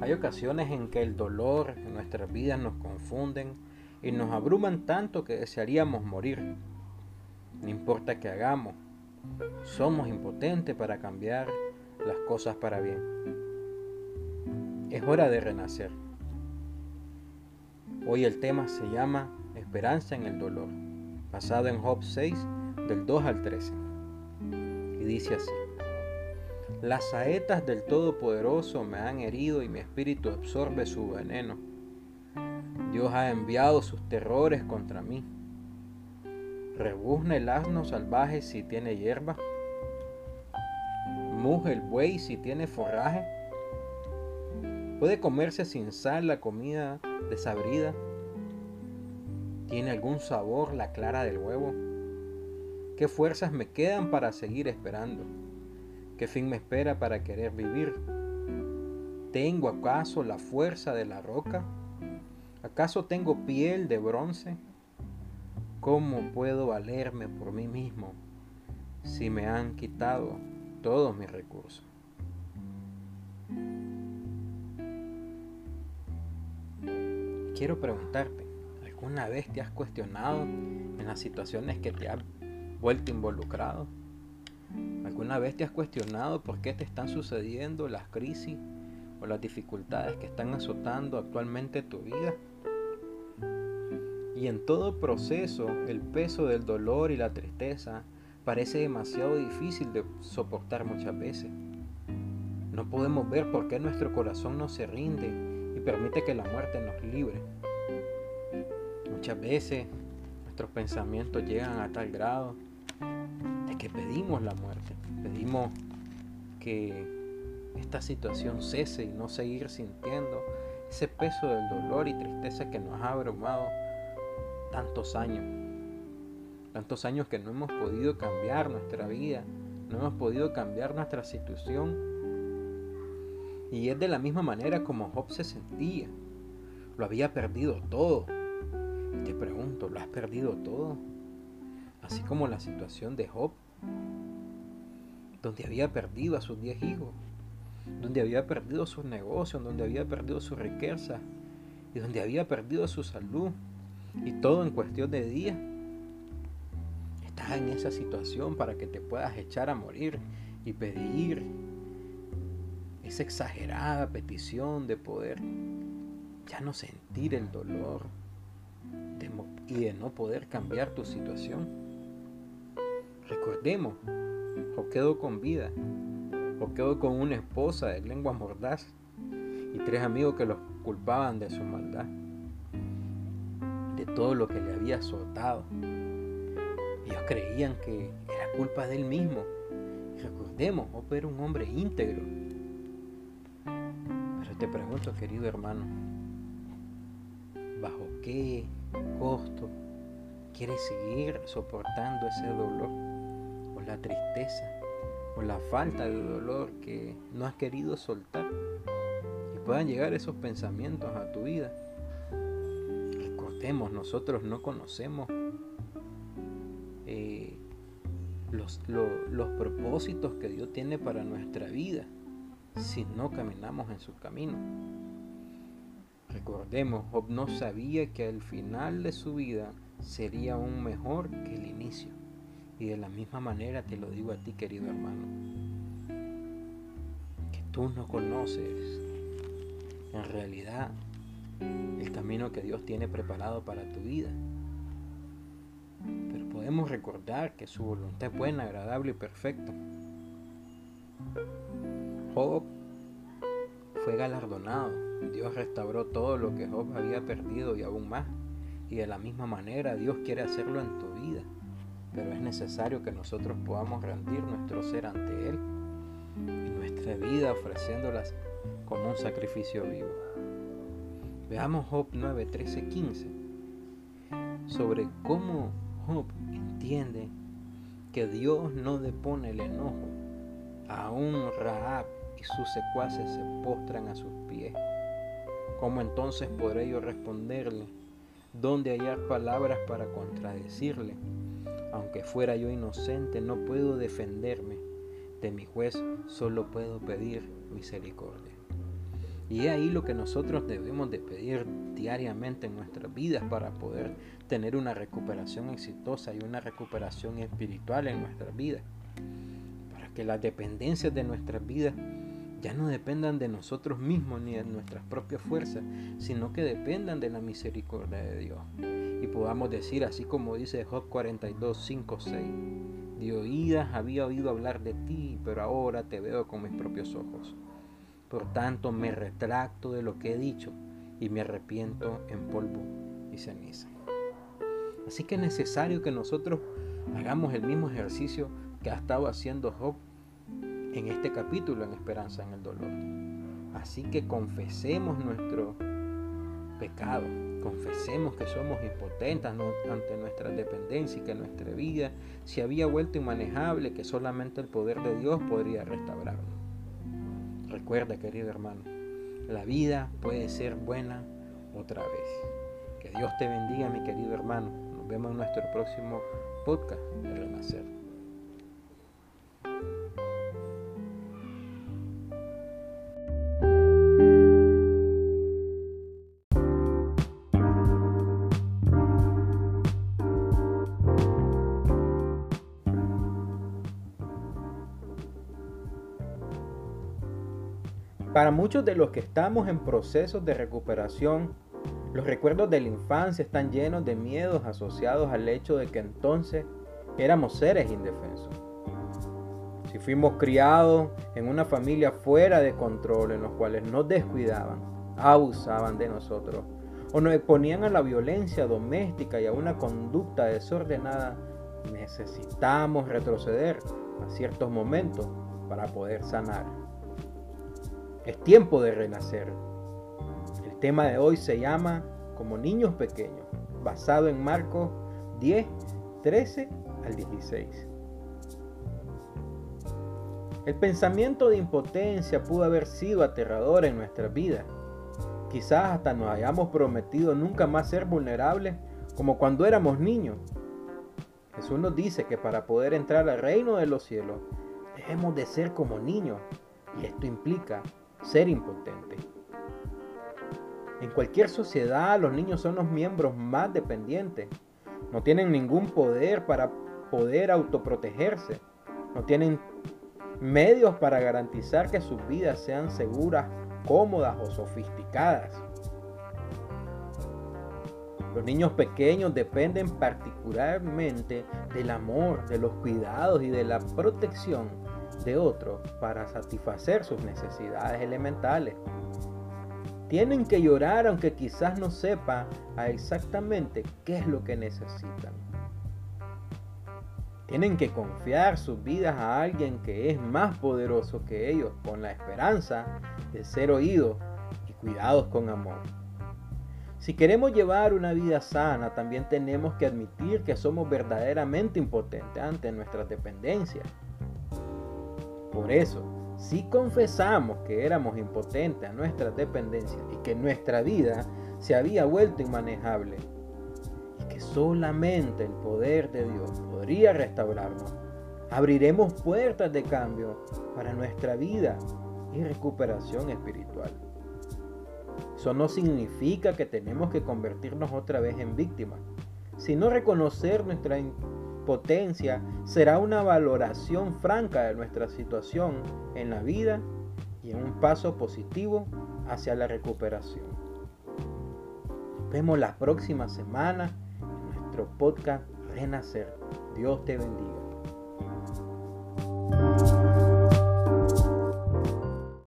Hay ocasiones en que el dolor en nuestras vidas nos confunden y nos abruman tanto que desearíamos morir. No importa qué hagamos, somos impotentes para cambiar las cosas para bien. Es hora de renacer. Hoy el tema se llama Esperanza en el dolor, basado en Job 6 del 2 al 13. Y dice así. Las saetas del Todopoderoso me han herido y mi espíritu absorbe su veneno. Dios ha enviado sus terrores contra mí. ¿Rebuzna el asno salvaje si tiene hierba? ¿Muge el buey si tiene forraje? ¿Puede comerse sin sal la comida desabrida? ¿Tiene algún sabor la clara del huevo? ¿Qué fuerzas me quedan para seguir esperando? ¿Qué fin me espera para querer vivir? ¿Tengo acaso la fuerza de la roca? ¿Acaso tengo piel de bronce? ¿Cómo puedo valerme por mí mismo si me han quitado todos mis recursos? Quiero preguntarte, ¿alguna vez te has cuestionado en las situaciones que te han vuelto involucrado? ¿Alguna vez te has cuestionado por qué te están sucediendo las crisis o las dificultades que están azotando actualmente tu vida? Y en todo proceso, el peso del dolor y la tristeza parece demasiado difícil de soportar muchas veces. No podemos ver por qué nuestro corazón no se rinde y permite que la muerte nos libre. Muchas veces nuestros pensamientos llegan a tal grado que pedimos la muerte, pedimos que esta situación cese y no seguir sintiendo ese peso del dolor y tristeza que nos ha abrumado tantos años. Tantos años que no hemos podido cambiar nuestra vida, no hemos podido cambiar nuestra situación. Y es de la misma manera como Job se sentía. Lo había perdido todo. te pregunto, ¿lo has perdido todo? Así como la situación de Job donde había perdido a sus diez hijos, donde había perdido sus negocios, donde había perdido su riqueza y donde había perdido su salud y todo en cuestión de días. Estás en esa situación para que te puedas echar a morir y pedir esa exagerada petición de poder ya no sentir el dolor y de no poder cambiar tu situación. Recordemos, o quedó con vida, o quedó con una esposa de lengua mordaz y tres amigos que los culpaban de su maldad, de todo lo que le había azotado. Ellos creían que era culpa de él mismo. recordemos, Job era un hombre íntegro. Pero te pregunto, querido hermano, ¿bajo qué costo quieres seguir soportando ese dolor? La tristeza o la falta de dolor que no has querido soltar y puedan llegar esos pensamientos a tu vida. Recordemos, nosotros no conocemos eh, los, los propósitos que Dios tiene para nuestra vida si no caminamos en su camino. Recordemos, Job no sabía que al final de su vida sería aún mejor que el inicio. Y de la misma manera te lo digo a ti, querido hermano, que tú no conoces en realidad el camino que Dios tiene preparado para tu vida. Pero podemos recordar que su voluntad es buena, agradable y perfecta. Job fue galardonado. Dios restauró todo lo que Job había perdido y aún más. Y de la misma manera Dios quiere hacerlo en tu vida pero es necesario que nosotros podamos rendir nuestro ser ante Él y nuestra vida ofreciéndolas como un sacrificio vivo. Veamos Job 9, 13, 15 sobre cómo Job entiende que Dios no depone el enojo. Aún Raab y sus secuaces se postran a sus pies. ¿Cómo entonces podré yo responderle? ¿Dónde hallar palabras para contradecirle? Aunque fuera yo inocente, no puedo defenderme. De mi juez solo puedo pedir misericordia. Y es ahí lo que nosotros debemos de pedir diariamente en nuestras vidas para poder tener una recuperación exitosa y una recuperación espiritual en nuestras vidas. Para que las dependencias de nuestras vidas ya no dependan de nosotros mismos ni de nuestras propias fuerzas, sino que dependan de la misericordia de Dios. Y podamos decir, así como dice Job 42, 5, 6, de oídas había oído hablar de ti, pero ahora te veo con mis propios ojos. Por tanto, me retracto de lo que he dicho y me arrepiento en polvo y ceniza. Así que es necesario que nosotros hagamos el mismo ejercicio que ha estado haciendo Job en este capítulo en Esperanza en el Dolor. Así que confesemos nuestro pecado, confesemos que somos impotentes ante nuestra dependencia y que nuestra vida se había vuelto inmanejable, que solamente el poder de Dios podría restaurarnos. Recuerda, querido hermano, la vida puede ser buena otra vez. Que Dios te bendiga, mi querido hermano. Nos vemos en nuestro próximo podcast de Renacer. Para muchos de los que estamos en procesos de recuperación, los recuerdos de la infancia están llenos de miedos asociados al hecho de que entonces éramos seres indefensos. Si fuimos criados en una familia fuera de control, en los cuales nos descuidaban, abusaban de nosotros, o nos exponían a la violencia doméstica y a una conducta desordenada, necesitamos retroceder a ciertos momentos para poder sanar. Es tiempo de renacer. El tema de hoy se llama Como niños pequeños, basado en Marcos 10, 13 al 16. El pensamiento de impotencia pudo haber sido aterrador en nuestra vida. Quizás hasta nos hayamos prometido nunca más ser vulnerables como cuando éramos niños. Jesús nos dice que para poder entrar al reino de los cielos debemos de ser como niños y esto implica ser impotente. En cualquier sociedad los niños son los miembros más dependientes. No tienen ningún poder para poder autoprotegerse. No tienen medios para garantizar que sus vidas sean seguras, cómodas o sofisticadas. Los niños pequeños dependen particularmente del amor, de los cuidados y de la protección de otros para satisfacer sus necesidades elementales. Tienen que llorar aunque quizás no sepa exactamente qué es lo que necesitan. Tienen que confiar sus vidas a alguien que es más poderoso que ellos con la esperanza de ser oídos y cuidados con amor. Si queremos llevar una vida sana, también tenemos que admitir que somos verdaderamente impotentes ante nuestras dependencias por eso, si confesamos que éramos impotentes a nuestras dependencias y que nuestra vida se había vuelto inmanejable y que solamente el poder de Dios podría restaurarnos, abriremos puertas de cambio para nuestra vida y recuperación espiritual. Eso no significa que tenemos que convertirnos otra vez en víctimas, sino reconocer nuestra potencia será una valoración franca de nuestra situación en la vida y en un paso positivo hacia la recuperación. Nos vemos la próxima semana en nuestro podcast Renacer. Dios te bendiga.